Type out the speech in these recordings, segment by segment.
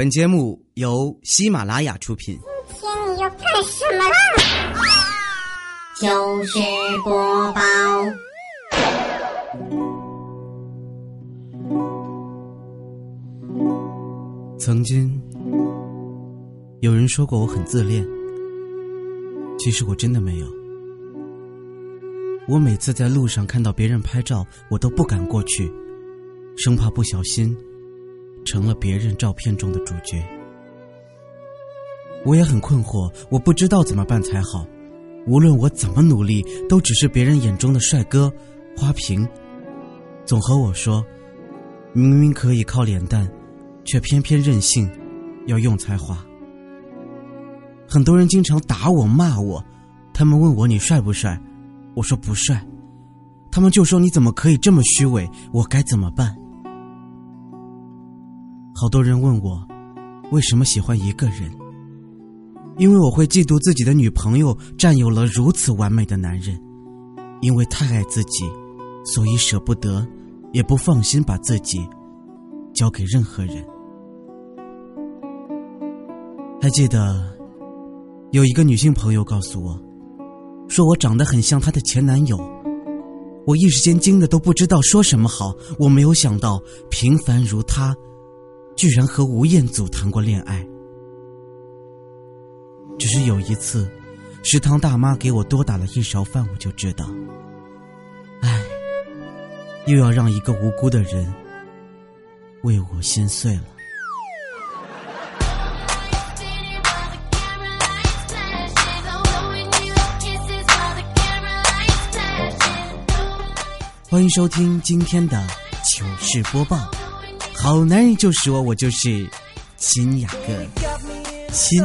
本节目由喜马拉雅出品。今天你要干什么啦？就是播报。曾经有人说过我很自恋，其实我真的没有。我每次在路上看到别人拍照，我都不敢过去，生怕不小心成了别人照片中的主角。我也很困惑，我不知道怎么办才好。无论我怎么努力，都只是别人眼中的帅哥、花瓶，总和我说，明明可以靠脸蛋，却偏偏任性，要用才华。很多人经常打我、骂我，他们问我你帅不帅，我说不帅，他们就说你怎么可以这么虚伪，我该怎么办？好多人问我，为什么喜欢一个人？因为我会嫉妒自己的女朋友占有了如此完美的男人，因为太爱自己，所以舍不得，也不放心把自己交给任何人。还记得有一个女性朋友告诉我，说我长得很像她的前男友，我一时间惊得都不知道说什么好。我没有想到，平凡如他，居然和吴彦祖谈过恋爱。只是有一次，食堂大妈给我多打了一勺饭，我就知道，唉，又要让一个无辜的人为我心碎了。欢迎收听今天的糗事播报，好男人就说我，就是亲雅哥，亲。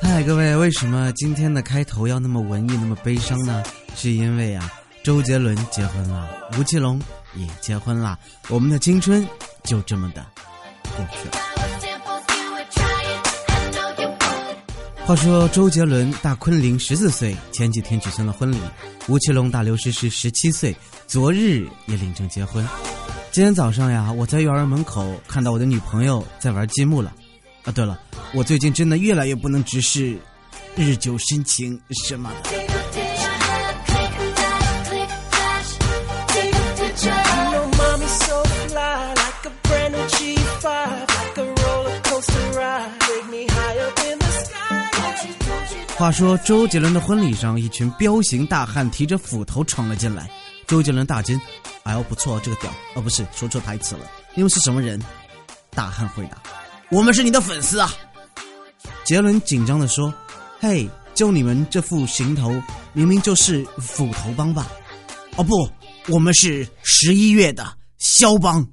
嗨，各位，为什么今天的开头要那么文艺、那么悲伤呢？是因为啊，周杰伦结婚了，吴奇隆也结婚了，我们的青春就这么的过去了。话说，周杰伦大昆凌十四岁，前几天举行了婚礼；吴奇隆大刘诗诗十七岁，昨日也领证结婚。今天早上呀，我在幼儿园门口看到我的女朋友在玩积木了。啊，对了，我最近真的越来越不能直视日久生情什么的。话说，周杰伦的婚礼上，一群彪形大汉提着斧头闯了进来。周杰伦大惊：“哎呦，不错，这个屌！哦，不是，说错台词了。你们是什么人？”大汉回答：“我们是你的粉丝啊。”杰伦紧张的说：“嘿，就你们这副行头，明明就是斧头帮吧？哦不，我们是十一月的肖邦。”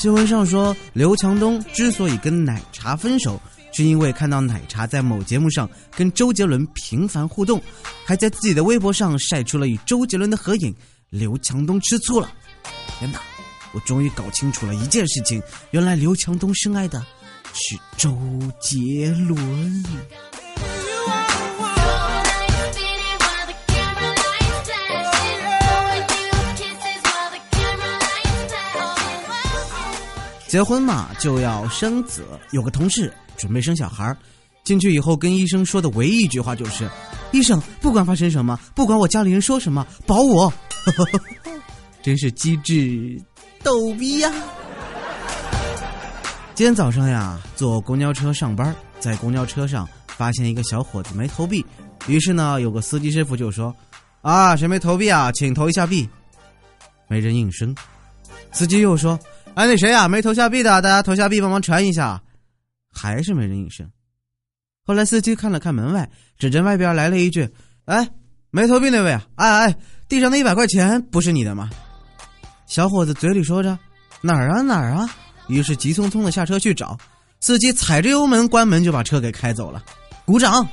新闻上说，刘强东之所以跟奶茶分手，是因为看到奶茶在某节目上跟周杰伦频繁互动，还在自己的微博上晒出了与周杰伦的合影。刘强东吃醋了。天哪！我终于搞清楚了一件事情，原来刘强东深爱的是周杰伦。结婚嘛，就要生子。有个同事准备生小孩进去以后跟医生说的唯一一句话就是：“医生，不管发生什么，不管我家里人说什么，保我。”真是机智逗逼呀！今天早上呀，坐公交车上班，在公交车上发现一个小伙子没投币，于是呢，有个司机师傅就说：“啊，谁没投币啊？请投一下币。”没人应声，司机又说。哎，那谁呀？没投下币的，大家投下币帮忙传一下。还是没人应声。后来司机看了看门外，指着外边来了一句：“哎，没投币那位啊，哎哎，地上那一百块钱不是你的吗？”小伙子嘴里说着：“哪儿啊哪儿啊。”于是急匆匆的下车去找。司机踩着油门关门就把车给开走了。鼓掌。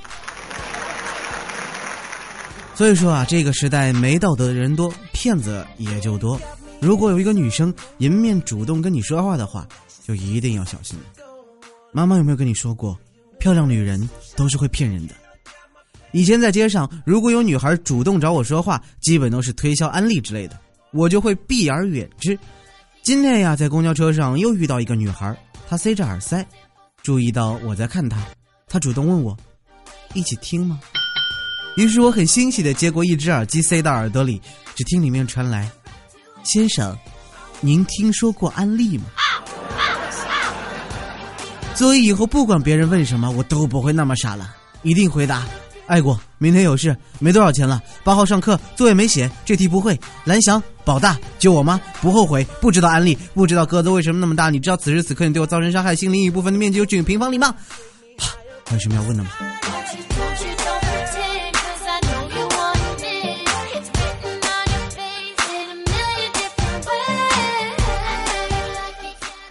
所以说啊，这个时代没道德的人多，骗子也就多。如果有一个女生迎面主动跟你说话的话，就一定要小心。妈妈有没有跟你说过，漂亮女人都是会骗人的？以前在街上，如果有女孩主动找我说话，基本都是推销安利之类的，我就会避而远之。今天呀，在公交车上又遇到一个女孩，她塞着耳塞，注意到我在看她，她主动问我：“一起听吗？”于是我很欣喜的接过一只耳机塞到耳朵里，只听里面传来：“先生，您听说过安利吗？”所以以后不管别人问什么，我都不会那么傻了，一定回答：“爱过，明天有事，没多少钱了，八号上课，作业没写，这题不会，蓝翔，保大，救我妈，不后悔，不知道安利，不知道鸽子为什么那么大，你知道此时此刻你对我造成伤害，心灵一部分的面积有几平方里吗？还有什么要问的吗？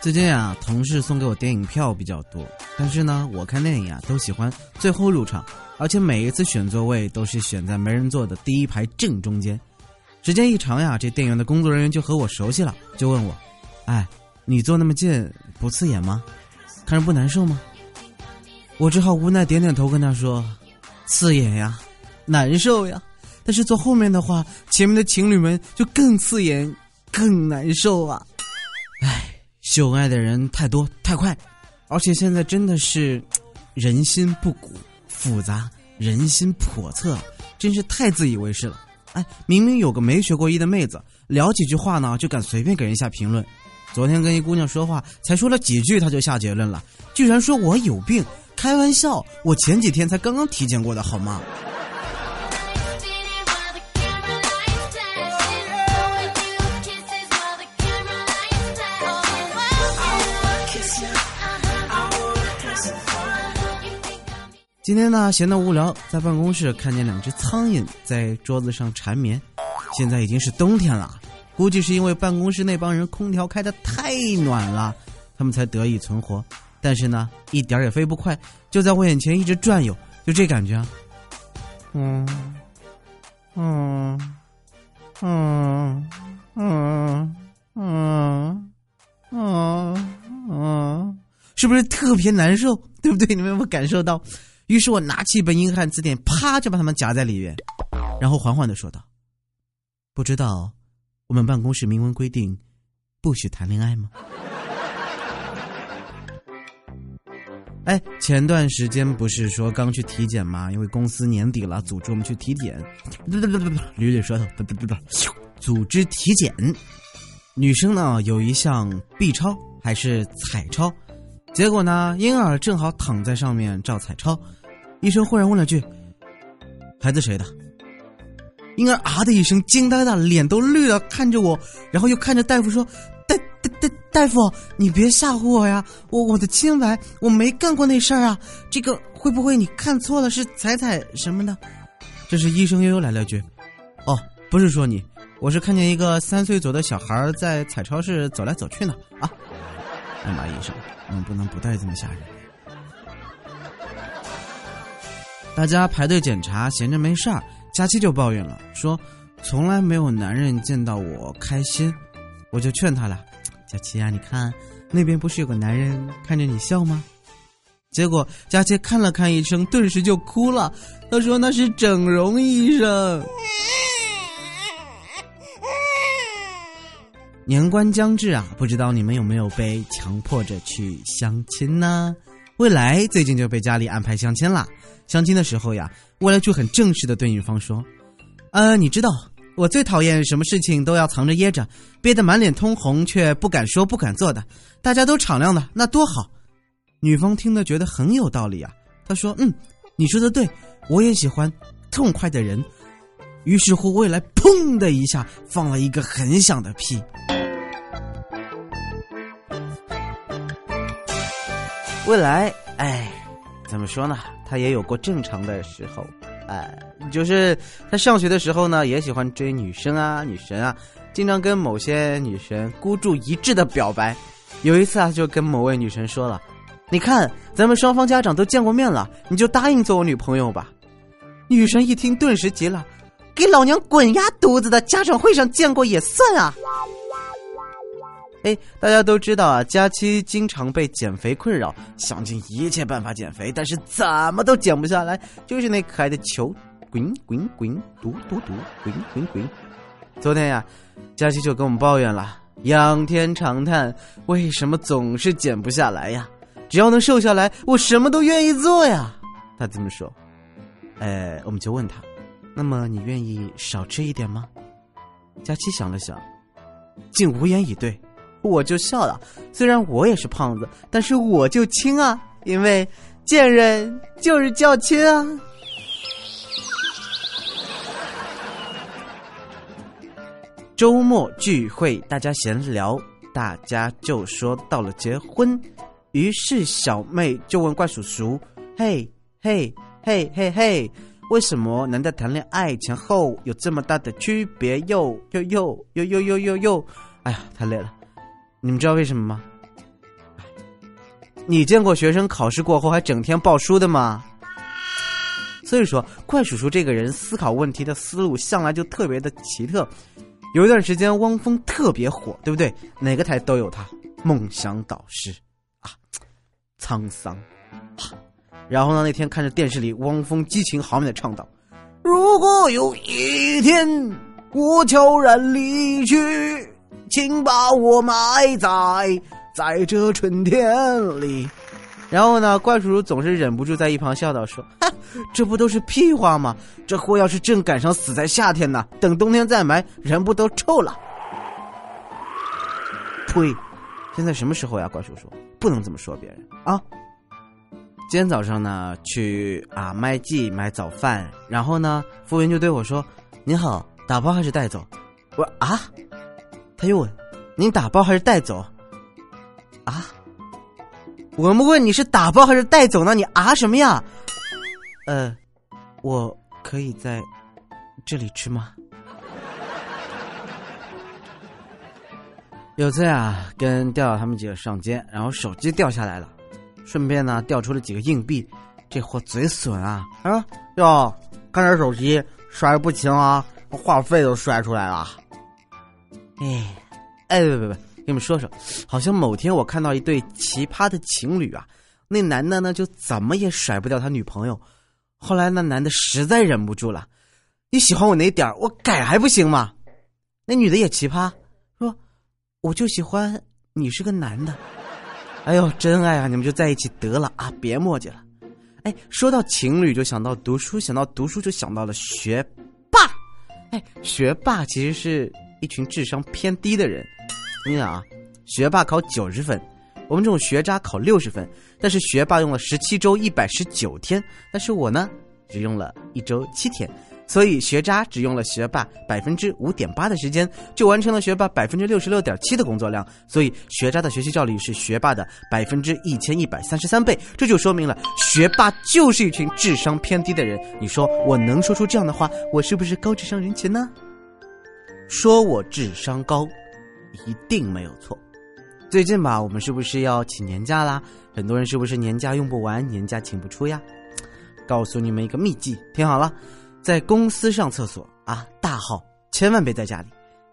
最近啊，同事送给我电影票比较多，但是呢，我看电影啊都喜欢最后入场，而且每一次选座位都是选在没人坐的第一排正中间。时间一长呀，这店员的工作人员就和我熟悉了，就问我：“哎，你坐那么近不刺眼吗？看着不难受吗？”我只好无奈点点头，跟他说：“刺眼呀，难受呀。但是坐后面的话，前面的情侣们就更刺眼，更难受啊。”唉。秀恩爱的人太多太快，而且现在真的是人心不古，复杂人心叵测，真是太自以为是了。哎，明明有个没学过医的妹子，聊几句话呢，就敢随便给人下评论。昨天跟一姑娘说话，才说了几句，她就下结论了，居然说我有病。开玩笑，我前几天才刚刚体检过的好吗？今天呢，闲得无聊，在办公室看见两只苍蝇在桌子上缠绵。现在已经是冬天了，估计是因为办公室那帮人空调开的太暖了，他们才得以存活。但是呢，一点也飞不快，就在我眼前一直转悠，就这感觉啊。嗯，嗯，嗯，嗯，嗯，嗯，嗯，是不是特别难受？对不对？你们有没有感受到？于是我拿起一本英汉词典，啪就把它们夹在里面，然后缓缓的说道：“不知道我们办公室明文规定不许谈恋爱吗？” 哎，前段时间不是说刚去体检吗？因为公司年底了，组织我们去体检，不不不不不，捋捋舌头，不不不不，组织体检。女生呢有一项 B 超还是彩超？结果呢，婴儿正好躺在上面照彩超，医生忽然问了句：“孩子谁的？”婴儿啊的一声惊呆了，脸都绿了，看着我，然后又看着大夫说：“大大大大夫，你别吓唬我呀，我我的清白，我没干过那事儿啊，这个会不会你看错了，是彩彩什么的？”这时医生悠悠来了句：“哦，不是说你，我是看见一个三岁左的小孩在彩超市走来走去呢啊。”哎妈，医生。能，不能不带这么吓人。大家排队检查，闲着没事儿，佳期就抱怨了，说从来没有男人见到我开心。我就劝他了，佳期啊，你看那边不是有个男人看着你笑吗？结果佳期看了看医生，顿时就哭了。他说那是整容医生。年关将至啊，不知道你们有没有被强迫着去相亲呢？未来最近就被家里安排相亲了。相亲的时候呀，未来就很正式的对女方说：“呃，你知道我最讨厌什么事情都要藏着掖着，憋得满脸通红却不敢说不敢做的，大家都敞亮的那多好。”女方听得觉得很有道理啊，她说：“嗯，你说的对，我也喜欢痛快的人。”于是乎，未来砰的一下放了一个很响的屁。未来，哎，怎么说呢？他也有过正常的时候，哎，就是他上学的时候呢，也喜欢追女生啊、女神啊，经常跟某些女神孤注一掷的表白。有一次啊，就跟某位女神说了：“你看，咱们双方家长都见过面了，你就答应做我女朋友吧。”女神一听，顿时急了：“给老娘滚丫犊子的家长会上见过也算啊！哎，大家都知道啊，佳期经常被减肥困扰，想尽一切办法减肥，但是怎么都减不下来，就是那可爱的球，滚滚滚，嘟嘟嘟，滚滚滚。昨天呀，佳期就跟我们抱怨了，仰天长叹，为什么总是减不下来呀？只要能瘦下来，我什么都愿意做呀。他这么说，哎，我们就问他，那么你愿意少吃一点吗？佳期想了想，竟无言以对。我就笑了，虽然我也是胖子，但是我就亲啊，因为贱人就是叫亲啊。周末聚会，大家闲聊，大家就说到了结婚，于是小妹就问怪叔叔：“嘿，嘿，嘿，嘿，嘿，为什么男的谈恋爱前后有这么大的区别？又又又又又又又又，哎呀，太累了。”你们知道为什么吗？你见过学生考试过后还整天抱书的吗？所以说，怪叔叔这个人思考问题的思路向来就特别的奇特。有一段时间，汪峰特别火，对不对？哪个台都有他，梦想导师啊，沧桑。然后呢，那天看着电视里，汪峰激情豪迈的唱道：“如果有一天我悄然离去。”请把我埋在在这春天里。然后呢，怪叔叔总是忍不住在一旁笑道：“说，这不都是屁话吗？这货要是正赶上死在夏天呢，等冬天再埋，人不都臭了？”呸！现在什么时候呀，怪叔叔，不能这么说别人啊！今天早上呢，去啊麦记买早饭，然后呢，服务员就对我说：“您好，打包还是带走？”我说：“啊。”他又问：“您打包还是带走？”啊！我们问你是打包还是带走呢？你啊什么呀？呃，我可以在这里吃吗？有次啊，跟调调他们几个上街，然后手机掉下来了，顺便呢掉出了几个硬币。这货嘴损啊！啊哟，看这手机，摔不轻啊，话费都摔出来了。哎，哎，别别别，跟你们说说，好像某天我看到一对奇葩的情侣啊，那男的呢就怎么也甩不掉他女朋友，后来那男的实在忍不住了，你喜欢我哪点我改还不行吗？那女的也奇葩，说我就喜欢你是个男的，哎呦，真爱啊，你们就在一起得了啊，别磨叽了。哎，说到情侣就想到读书，想到读书就想到了学霸，哎，学霸其实是。一群智商偏低的人，你想啊，学霸考九十分，我们这种学渣考六十分，但是学霸用了十七周一百十九天，但是我呢，只用了一周七天，所以学渣只用了学霸百分之五点八的时间，就完成了学霸百分之六十六点七的工作量，所以学渣的学习效率是学霸的百分之一千一百三十三倍，这就说明了学霸就是一群智商偏低的人。你说我能说出这样的话，我是不是高智商人群呢？说我智商高，一定没有错。最近吧，我们是不是要请年假啦？很多人是不是年假用不完，年假请不出呀？告诉你们一个秘籍，听好了，在公司上厕所啊，大号千万别在家里。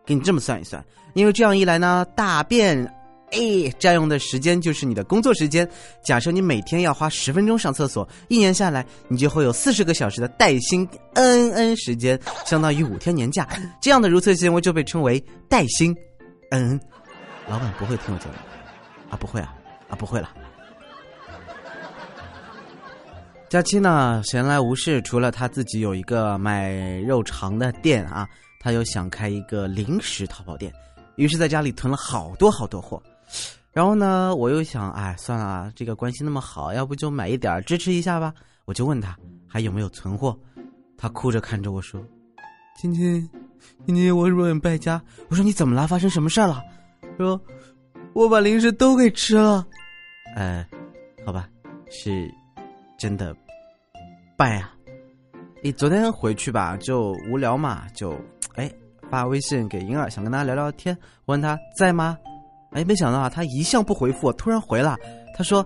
给你这么算一算，因为这样一来呢，大便。哎，占用的时间就是你的工作时间。假设你每天要花十分钟上厕所，一年下来，你就会有四十个小时的带薪恩恩时间，相当于五天年假。这样的如厕行为就被称为带薪恩。老板不会听我节目啊？不会啊？啊，不会了。佳期呢，闲来无事，除了他自己有一个卖肉肠的店啊，他又想开一个零食淘宝店，于是在家里囤了好多好多货。然后呢，我又想，哎，算了，这个关系那么好，要不就买一点支持一下吧。我就问他还有没有存货，他哭着看着我说：“亲亲，亲亲，我有点败家。”我说：“你怎么了？发生什么事了？”说：“我把零食都给吃了。”呃，好吧，是真的败啊。你昨天回去吧，就无聊嘛，就哎发微信给英儿，想跟他聊聊天。问他在吗？哎，没想到啊，他一向不回复，突然回了。他说：“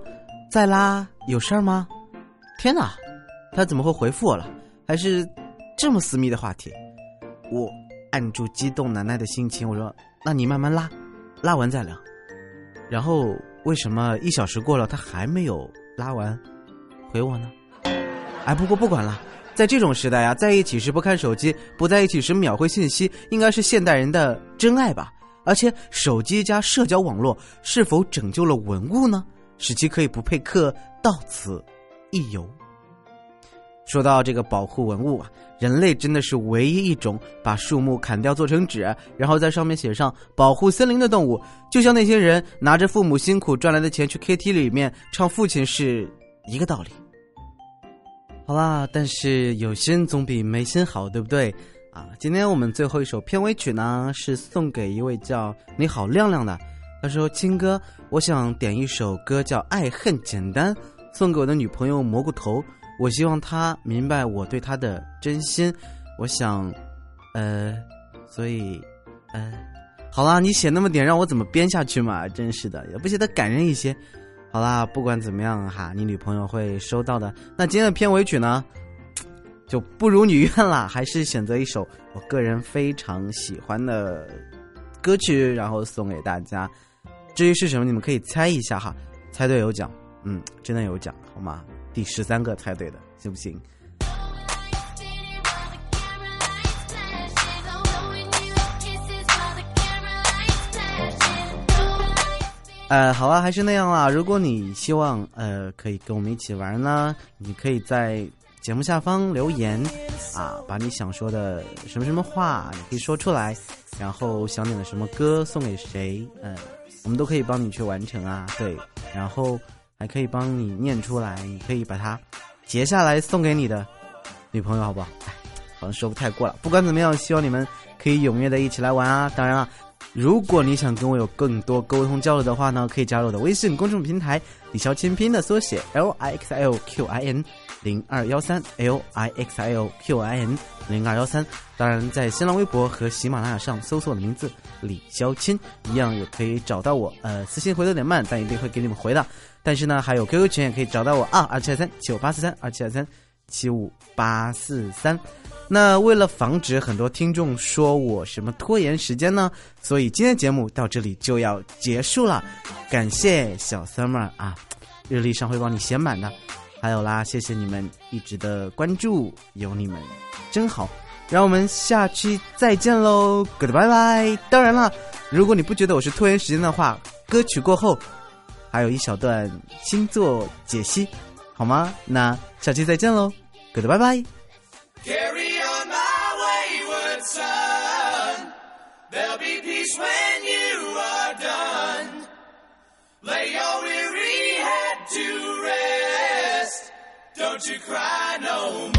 在啦，有事儿吗？”天哪，他怎么会回复我了？还是这么私密的话题？我按住激动难耐的心情，我说：“那你慢慢拉，拉完再聊。”然后为什么一小时过了他还没有拉完回我呢？哎，不过不管了，在这种时代啊，在一起时不看手机，不在一起时秒回信息，应该是现代人的真爱吧。而且手机加社交网络是否拯救了文物呢？使其可以不配刻到此一游。说到这个保护文物啊，人类真的是唯一一种把树木砍掉做成纸，然后在上面写上保护森林的动物。就像那些人拿着父母辛苦赚来的钱去 KT 里面唱父亲是一个道理。好啦，但是有心总比没心好，对不对？啊，今天我们最后一首片尾曲呢，是送给一位叫你好亮亮的。他说：“亲哥，我想点一首歌叫《爱恨简单》，送给我的女朋友蘑菇头。”我希望他明白我对他的真心，我想，呃，所以，呃，好啦，你写那么点，让我怎么编下去嘛？真是的，也不写得感人一些。好啦，不管怎么样哈，你女朋友会收到的。那今天的片尾曲呢，就不如你愿了，还是选择一首我个人非常喜欢的歌曲，然后送给大家。至于是什么，你们可以猜一下哈，猜对有奖，嗯，真的有奖，好吗？第十三个猜对的，行不行？呃，好啊，还是那样啦。如果你希望呃可以跟我们一起玩呢，你可以在节目下方留言啊，把你想说的什么什么话你可以说出来，然后想点的什么歌送给谁，嗯，我们都可以帮你去完成啊。对，然后。还可以帮你念出来，你可以把它截下来送给你的女朋友，好不好？哎，好像说不太过了。不管怎么样，希望你们可以踊跃的一起来玩啊！当然了，如果你想跟我有更多沟通交流的话呢，可以加入我的微信公众平台“李潇清拼的缩写 L I X L Q I N 零二幺三 L I X L Q I N 零二幺三。当然，在新浪微博和喜马拉雅上搜索我的名字李潇钦，一样也可以找到我。呃，私信回的有点慢，但一定会给你们回的。但是呢，还有 QQ 群也可以找到我啊，二七二三七五八四三，二七二三七五八四三。那为了防止很多听众说我什么拖延时间呢，所以今天节目到这里就要结束了。感谢小 summer 啊，日历上会帮你写满的。还有啦，谢谢你们一直的关注，有你们真好，让我们下期再见喽，goodbye bye。当然了，如果你不觉得我是拖延时间的话，歌曲过后还有一小段星座解析，好吗？那下期再见喽，goodbye bye。don't you cry no more.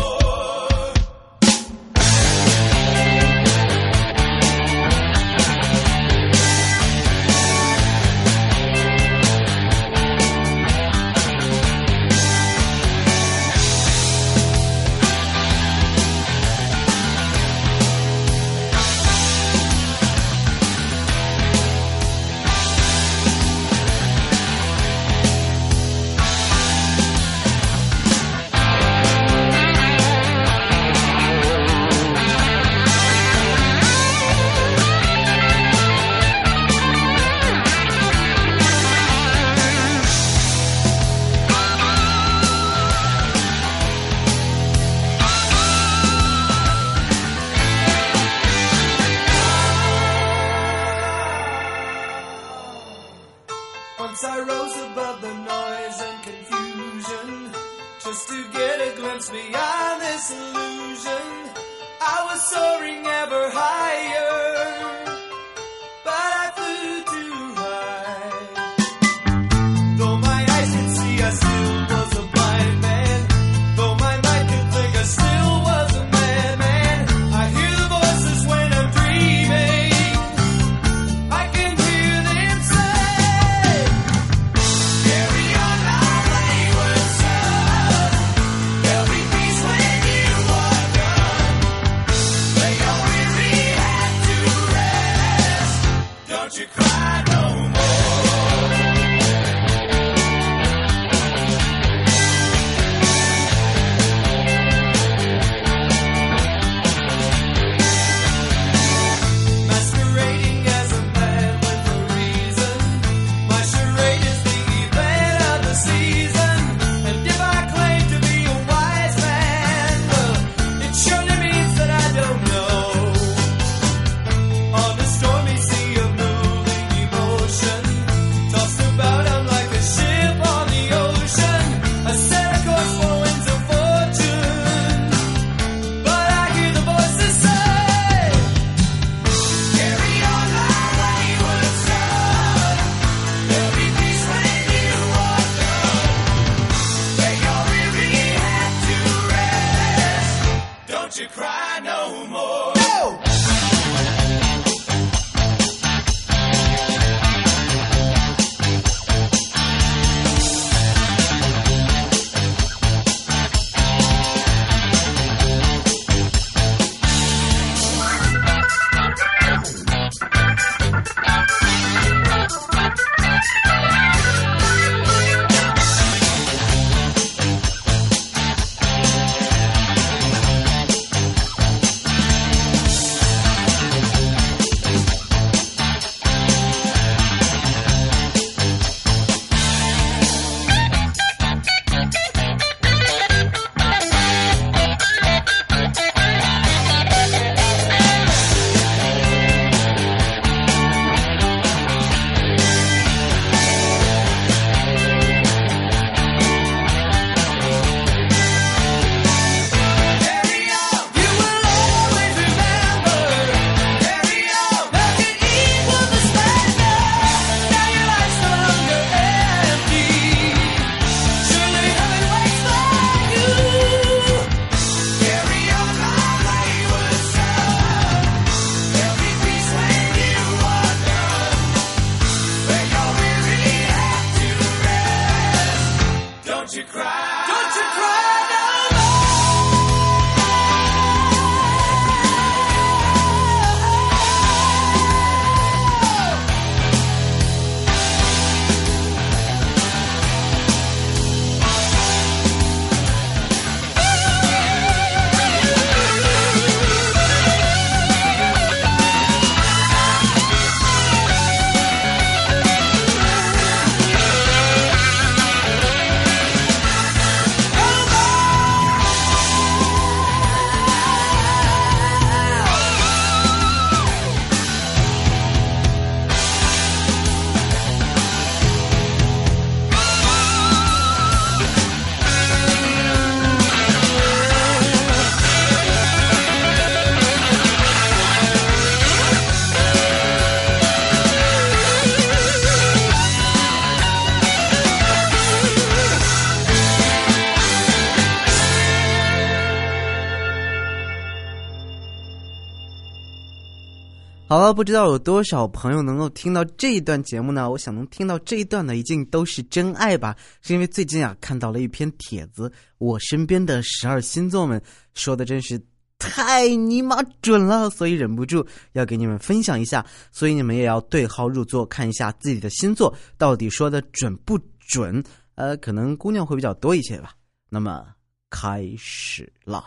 好了，不知道有多少朋友能够听到这一段节目呢？我想能听到这一段的一定都是真爱吧？是因为最近啊看到了一篇帖子，我身边的十二星座们说的真是太尼玛准了，所以忍不住要给你们分享一下。所以你们也要对号入座，看一下自己的星座到底说的准不准。呃，可能姑娘会比较多一些吧。那么开始了，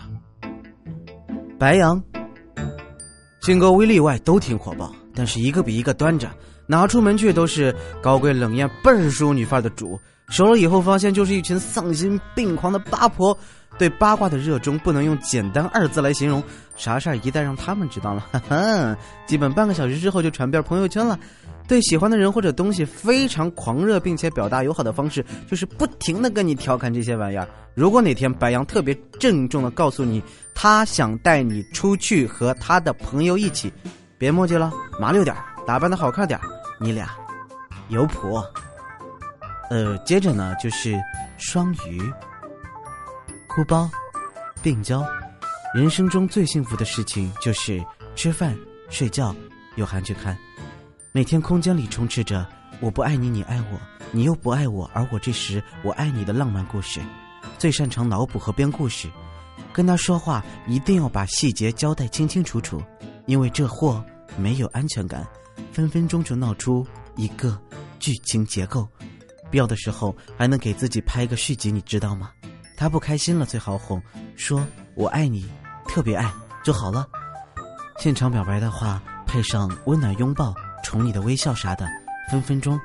白羊。性格无一例外都挺火爆，但是一个比一个端着，拿出门去都是高贵冷艳、倍儿淑女范儿的主。熟了以后发现就是一群丧心病狂的八婆。对八卦的热衷不能用简单二字来形容，啥事儿一旦让他们知道了，哈哈，基本半个小时之后就传遍朋友圈了。对喜欢的人或者东西非常狂热，并且表达友好的方式就是不停的跟你调侃这些玩意儿。如果哪天白羊特别郑重的告诉你，他想带你出去和他的朋友一起，别墨迹了，麻溜点打扮的好看点你俩有谱。呃，接着呢就是双鱼。哭包，病娇，人生中最幸福的事情就是吃饭、睡觉，有韩剧看。每天空间里充斥着“我不爱你，你爱我，你又不爱我，而我这时我爱你”的浪漫故事。最擅长脑补和编故事，跟他说话一定要把细节交代清清楚楚，因为这货没有安全感，分分钟就闹出一个剧情结构，必要的时候还能给自己拍个续集，你知道吗？他不开心了，最好哄，说我爱你，特别爱就好了。现场表白的话，配上温暖拥抱、宠你的微笑啥的，分分钟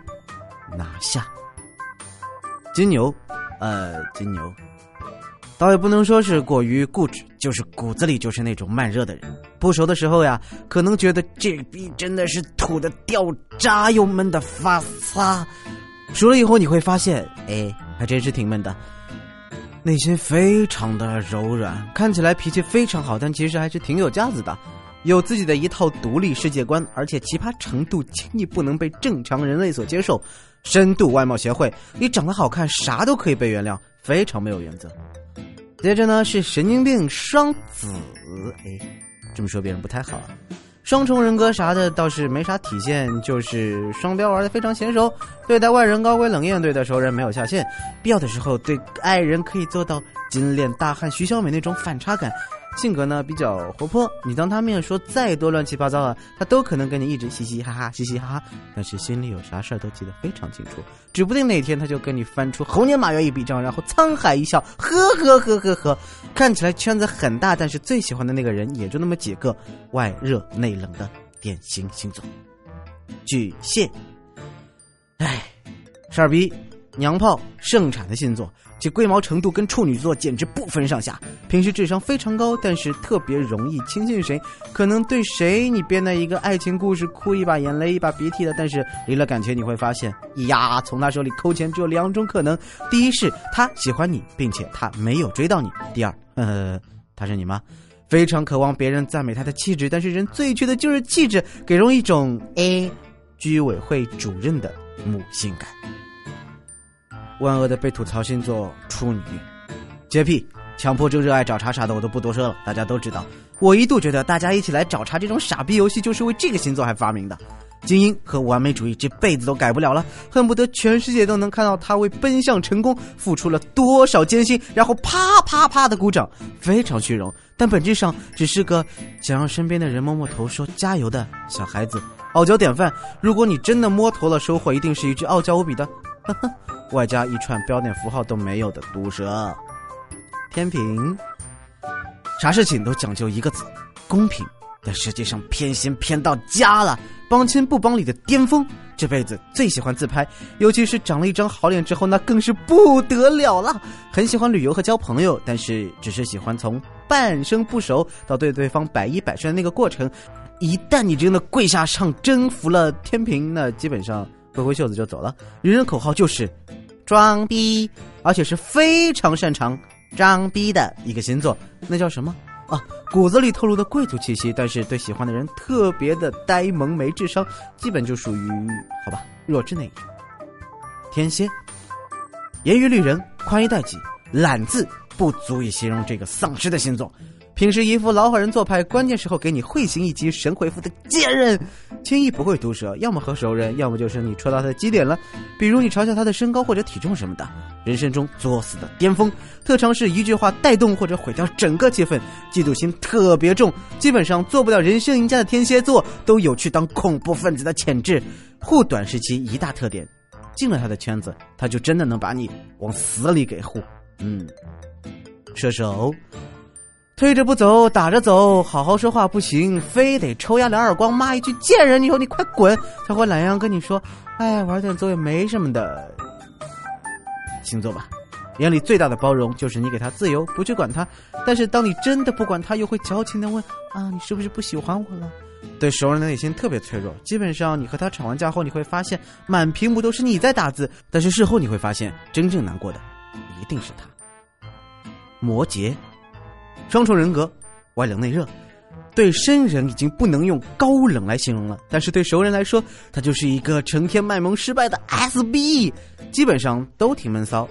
拿下。金牛，呃，金牛，倒也不能说是过于固执，就是骨子里就是那种慢热的人。不熟的时候呀，可能觉得这逼真的是土的掉渣又闷的发擦，熟了以后你会发现，哎，还真是挺闷的。内心非常的柔软，看起来脾气非常好，但其实还是挺有架子的，有自己的一套独立世界观，而且奇葩程度轻易不能被正常人类所接受。深度外貌协会，你长得好看，啥都可以被原谅，非常没有原则。接着呢是神经病双子，哎，这么说别人不太好。双重人格啥的倒是没啥体现，就是双标玩的非常娴熟，对待外人高贵冷艳，对待熟人没有下限，必要的时候对爱人可以做到金链大汉徐小美那种反差感。性格呢比较活泼，你当他面说再多乱七八糟的，他都可能跟你一直嘻嘻哈哈，嘻嘻哈哈，但是心里有啥事儿都记得非常清楚，指不定哪天他就跟你翻出猴年马月一笔账，然后沧海一笑，呵呵呵呵呵，看起来圈子很大，但是最喜欢的那个人也就那么几个，外热内冷的典型星座，巨蟹，唉，事儿逼，娘炮盛产的星座。其龟毛程度跟处女座简直不分上下。平时智商非常高，但是特别容易轻信谁，可能对谁你编的一个爱情故事哭一把眼泪一把鼻涕的。但是离了感情，你会发现，呀，从他手里抠钱只有两种可能：第一是他喜欢你，并且他没有追到你；第二，呃，他是你吗？非常渴望别人赞美他的气质，但是人最缺的就是气质，给人一种 A 居委会主任的母性感。万恶的被吐槽星座处女，洁癖、强迫症、热爱找茬啥的我都不多说了，大家都知道。我一度觉得大家一起来找茬这种傻逼游戏就是为这个星座还发明的。精英和完美主义这辈子都改不了了，恨不得全世界都能看到他为奔向成功付出了多少艰辛，然后啪啪啪的鼓掌，非常虚荣，但本质上只是个想让身边的人摸摸头说加油的小孩子。傲娇典范，如果你真的摸头了，收获一定是一句傲娇无比的。呵呵。外加一串标点符号都没有的毒舌，天平，啥事情都讲究一个字，公平。但实际上偏心偏到家了，帮亲不帮理的巅峰。这辈子最喜欢自拍，尤其是长了一张好脸之后，那更是不得了了。很喜欢旅游和交朋友，但是只是喜欢从半生不熟到对对方百依百顺的那个过程。一旦你真的跪下上征服了天平，那基本上。挥挥袖子就走了，人人口号就是装逼，而且是非常擅长装逼的一个星座。那叫什么啊？骨子里透露的贵族气息，但是对喜欢的人特别的呆萌，没智商，基本就属于好吧弱智那一种。天蝎，严于律人，宽衣待己，懒字不足以形容这个丧尸的星座。平时一副老好人做派，关键时候给你会心一击、神回复的贱人，轻易不会毒舌，要么和熟人，要么就是你戳到他的基点了，比如你嘲笑他的身高或者体重什么的。人生中作死的巅峰，特长是一句话带动或者毁掉整个气氛，嫉妒心特别重，基本上做不了人生赢家的天蝎座都有去当恐怖分子的潜质。护短时期一大特点，进了他的圈子，他就真的能把你往死里给护。嗯，射手。推着不走，打着走，好好说话不行，非得抽丫两耳光，骂一句贱人，以后你快滚，才会懒洋跟你说，哎，玩点走也没什么的。星座吧，眼里最大的包容就是你给他自由，不去管他。但是当你真的不管他，又会矫情的问啊，你是不是不喜欢我了？对熟人的内心特别脆弱，基本上你和他吵完架后，你会发现满屏幕都是你在打字，但是事后你会发现，真正难过的一定是他。摩羯。双重人格，外冷内热，对生人已经不能用高冷来形容了，但是对熟人来说，他就是一个成天卖萌失败的 SB，基本上都挺闷骚。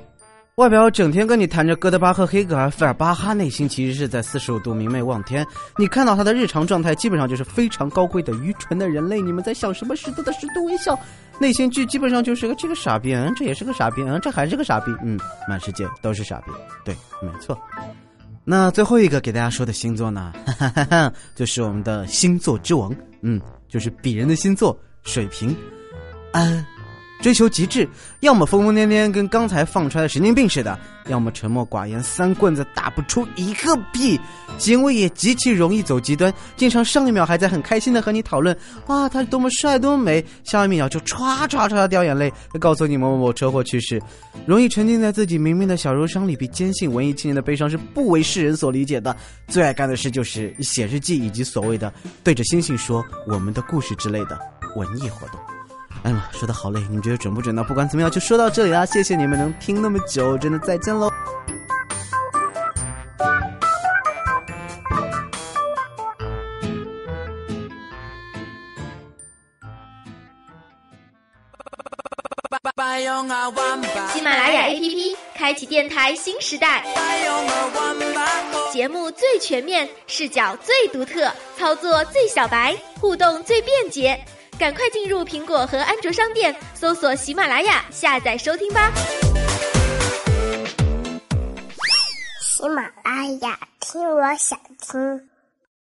外表整天跟你谈着哥德巴赫、黑格尔、费尔巴哈，内心其实是在四十五度明媚望天。你看到他的日常状态，基本上就是非常高贵的愚蠢的人类。你们在想什么？适度的适度微笑，内心剧基本上就是个这个傻逼，嗯，这也是个傻逼，嗯，这还是个傻逼，嗯，满世界都是傻逼，对，没错。那最后一个给大家说的星座呢，就是我们的星座之王，嗯，就是鄙人的星座水瓶，啊。追求极致，要么疯疯癫癫，跟刚才放出来的神经病似的；要么沉默寡言，三棍子打不出一个屁。行为也极其容易走极端，经常上一秒还在很开心的和你讨论啊，他多么帅，多么美，下一秒就唰唰唰掉眼泪，告诉你某某某车祸去世。容易沉浸在自己明媚的小忧伤里，比坚信文艺青年的悲伤是不为世人所理解的。最爱干的事就是写日记，以及所谓的对着星星说我们的故事之类的文艺活动。哎呀，说的好累，你们觉得准不准呢？不管怎么样，就说到这里啦，谢谢你们能听那么久，真的再见喽。喜马拉雅 APP 开启电台新时代，节目最全面，视角最独特，操作最小白，互动最便捷。赶快进入苹果和安卓商店，搜索喜马拉雅，下载收听吧。喜马拉雅，听我想听。